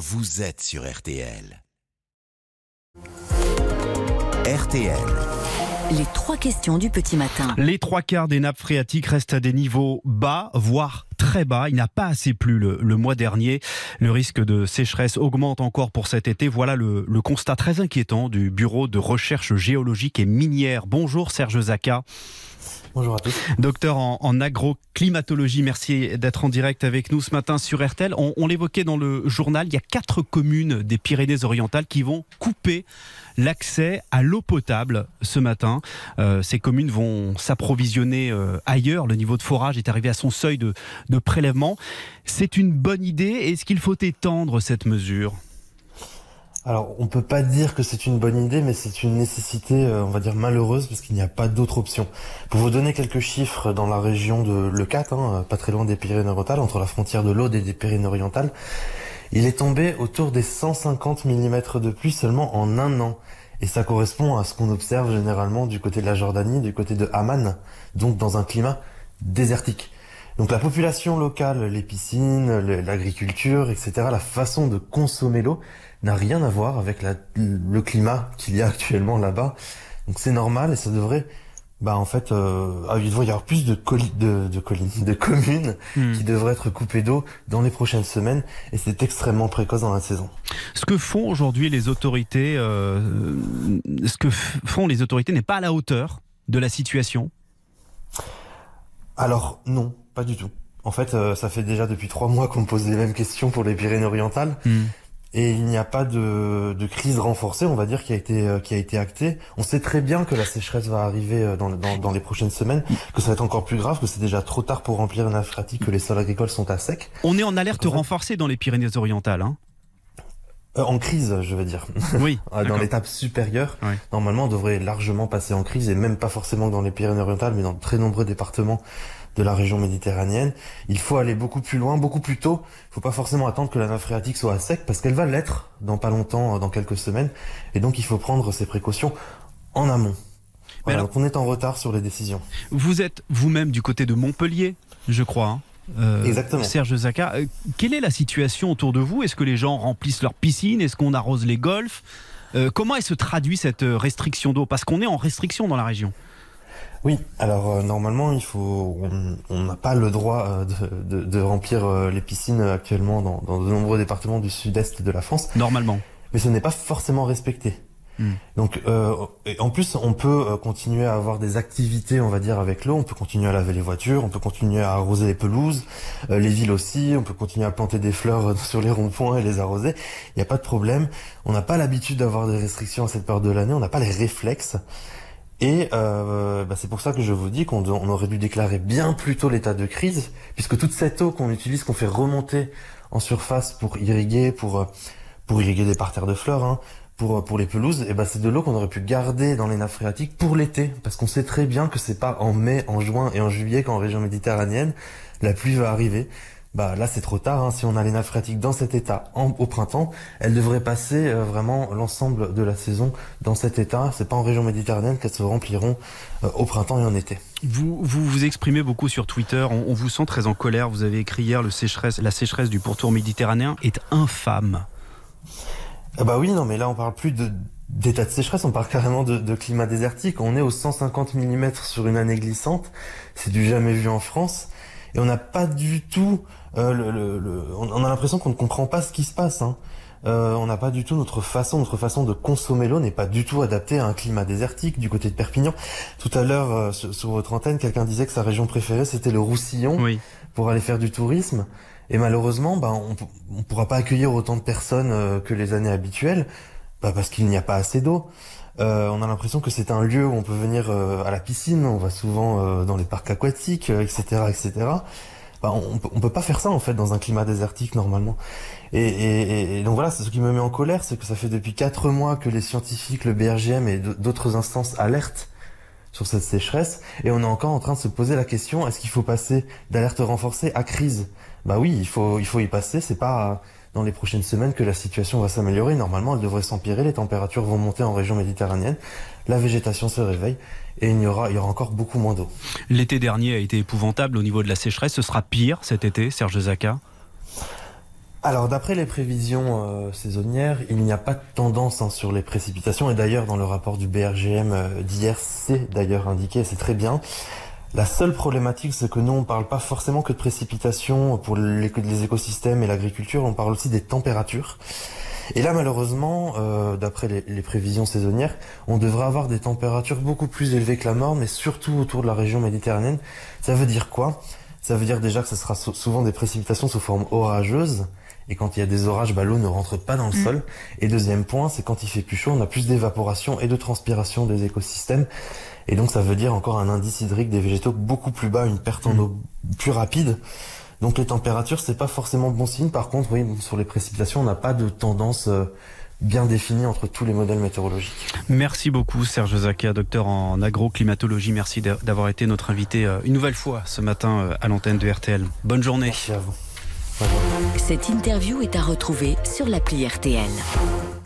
vous êtes sur RTL. RTL. Les trois questions du petit matin. Les trois quarts des nappes phréatiques restent à des niveaux bas, voire très bas. Il n'a pas assez plu le, le, mois dernier. Le risque de sécheresse augmente encore pour cet été. Voilà le, le, constat très inquiétant du Bureau de recherche géologique et minière. Bonjour Serge Zaka. Bonjour à tous. Docteur en, agroclimatologie, merci d'être en direct avec nous ce matin sur RTL. On, on l'évoquait dans le journal, il y a quatre communes des Pyrénées-Orientales qui vont couper l'accès à l'eau potable ce matin. Euh, ces communes vont s'approvisionner euh, ailleurs. Le niveau de forage est arrivé à son seuil de, de prélèvement. C'est une bonne idée. Est-ce qu'il faut étendre cette mesure? Alors, on peut pas dire que c'est une bonne idée, mais c'est une nécessité, euh, on va dire malheureuse, parce qu'il n'y a pas d'autre option. Pour vous donner quelques chiffres, dans la région de Leucate, hein, pas très loin des Pyrénées-Orientales, entre la frontière de l'Aude et des Pyrénées-Orientales, il est tombé autour des 150 mm de pluie seulement en un an. Et ça correspond à ce qu'on observe généralement du côté de la Jordanie, du côté de Amman, donc dans un climat désertique. Donc la population locale, les piscines, l'agriculture, etc., la façon de consommer l'eau n'a rien à voir avec la, le climat qu'il y a actuellement là-bas. Donc c'est normal et ça devrait, bah en fait, euh, il devrait y avoir plus de, de, de, collines, de communes mmh. qui devraient être coupées d'eau dans les prochaines semaines et c'est extrêmement précoce dans la saison. Ce que font aujourd'hui les autorités, euh, ce que font les autorités n'est pas à la hauteur de la situation? Alors non, pas du tout. En fait, euh, ça fait déjà depuis trois mois qu'on me pose les mêmes questions pour les Pyrénées-Orientales. Mmh et il n'y a pas de, de, crise renforcée, on va dire, qui a été euh, qui a été actée. On sait très bien que la sécheresse va arriver euh, dans, dans, dans les prochaines semaines, que ça va être encore plus grave, que c'est déjà trop tard pour remplir une phréatique, que les sols agricoles sont à sec. On est en alerte renforcée dans les Pyrénées-Orientales. Hein euh, en crise, je veux dire. Oui. dans l'étape supérieure, oui. normalement, on devrait largement passer en crise, et même pas forcément dans les Pyrénées-Orientales, mais dans de très nombreux départements de la région méditerranéenne. Il faut aller beaucoup plus loin, beaucoup plus tôt. Il faut pas forcément attendre que la nappe phréatique soit à sec parce qu'elle va l'être dans pas longtemps, dans quelques semaines. Et donc il faut prendre ces précautions en amont. Voilà, alors, donc on est en retard sur les décisions. Vous êtes vous-même du côté de Montpellier, je crois. Hein euh, Exactement. Serge Zaka, euh, quelle est la situation autour de vous? Est-ce que les gens remplissent leurs piscines Est-ce qu'on arrose les golfs? Euh, Comment elle se traduit cette restriction d'eau? Parce qu'on est en restriction dans la région. Oui, alors euh, normalement, il faut, on n'a pas le droit de, de, de remplir les piscines actuellement dans, dans, de nombreux départements du sud-est de la France. Normalement. Mais ce n'est pas forcément respecté. Mm. Donc, euh, en plus, on peut continuer à avoir des activités, on va dire, avec l'eau. On peut continuer à laver les voitures, on peut continuer à arroser les pelouses, euh, les villes aussi. On peut continuer à planter des fleurs sur les ronds-points et les arroser. Il n'y a pas de problème. On n'a pas l'habitude d'avoir des restrictions à cette période de l'année. On n'a pas les réflexes. Et euh, bah c'est pour ça que je vous dis qu'on on aurait dû déclarer bien plus tôt l'état de crise, puisque toute cette eau qu'on utilise, qu'on fait remonter en surface pour irriguer, pour pour irriguer des parterres de fleurs, hein, pour pour les pelouses, et ben c'est de l'eau qu'on aurait pu garder dans les nappes phréatiques pour l'été, parce qu'on sait très bien que c'est pas en mai, en juin et en juillet qu'en région méditerranéenne la pluie va arriver bah là c'est trop tard. Hein. Si on a les nappes phréatiques dans cet état au printemps, elles devraient passer euh, vraiment l'ensemble de la saison dans cet état. C'est pas en région méditerranéenne qu'elles se rempliront euh, au printemps et en été. Vous, vous exprimez beaucoup sur Twitter. On, vous sent très en colère. Vous avez écrit hier le la sécheresse du pourtour méditerranéen est infâme. Ah bah oui, non, mais là on parle plus de d'état de sécheresse, on parle carrément de, de, climat désertique. On est aux 150 mm sur une année glissante. C'est du jamais vu en France. Et on n'a pas du tout euh, le, le, le, on a l'impression qu'on ne comprend pas ce qui se passe. Hein. Euh, on n'a pas du tout notre façon, notre façon de consommer l'eau n'est pas du tout adaptée à un climat désertique du côté de Perpignan. Tout à l'heure, euh, sur, sur, votre antenne, quelqu'un disait que sa région préférée c'était le Roussillon oui. pour aller faire du tourisme. Et malheureusement, bah, on ne pourra pas accueillir autant de personnes euh, que les années habituelles, bah, parce qu'il n'y a pas assez d'eau. Euh, on a l'impression que c'est un lieu où on peut venir euh, à la piscine, on va souvent euh, dans les parcs aquatiques, etc., etc. Bah, on, on peut pas faire ça en fait dans un climat désertique normalement. Et, et donc voilà, c'est ce qui me met en colère, c'est que ça fait depuis quatre mois que les scientifiques, le BRGM et d'autres instances alertent sur cette sécheresse, et on est encore en train de se poser la question est-ce qu'il faut passer d'alerte renforcée à crise? Bah oui, il faut il faut y passer. C'est pas dans les prochaines semaines que la situation va s'améliorer. Normalement, elle devrait s'empirer. Les températures vont monter en région méditerranéenne. La végétation se réveille et il y aura, il y aura encore beaucoup moins d'eau. L'été dernier a été épouvantable au niveau de la sécheresse. Ce sera pire cet été, Serge Zaka? Alors d'après les prévisions euh, saisonnières, il n'y a pas de tendance hein, sur les précipitations et d'ailleurs dans le rapport du BRGM euh, d'hier, c'est d'ailleurs indiqué, c'est très bien. La seule problématique, c'est que nous, on parle pas forcément que de précipitations pour les, écosystèmes et l'agriculture, on parle aussi des températures. Et là, malheureusement, euh, d'après les, prévisions saisonnières, on devrait avoir des températures beaucoup plus élevées que la norme, mais surtout autour de la région méditerranéenne. Ça veut dire quoi? Ça veut dire déjà que ce sera souvent des précipitations sous forme orageuse, et quand il y a des orages, bah, l'eau ne rentre pas dans le mm. sol. Et deuxième point, c'est quand il fait plus chaud, on a plus d'évaporation et de transpiration des écosystèmes. Et donc ça veut dire encore un indice hydrique des végétaux beaucoup plus bas, une perte en mm. eau plus rapide. Donc les températures, c'est pas forcément bon signe. Par contre, oui, sur les précipitations, on n'a pas de tendance euh, bien définie entre tous les modèles météorologiques. Merci beaucoup Serge Zakia, docteur en agroclimatologie. Merci d'avoir été notre invité euh, une nouvelle fois ce matin euh, à l'antenne de RTL. Bonne journée. Merci à vous. Cette interview est à retrouver sur l'appli RTL.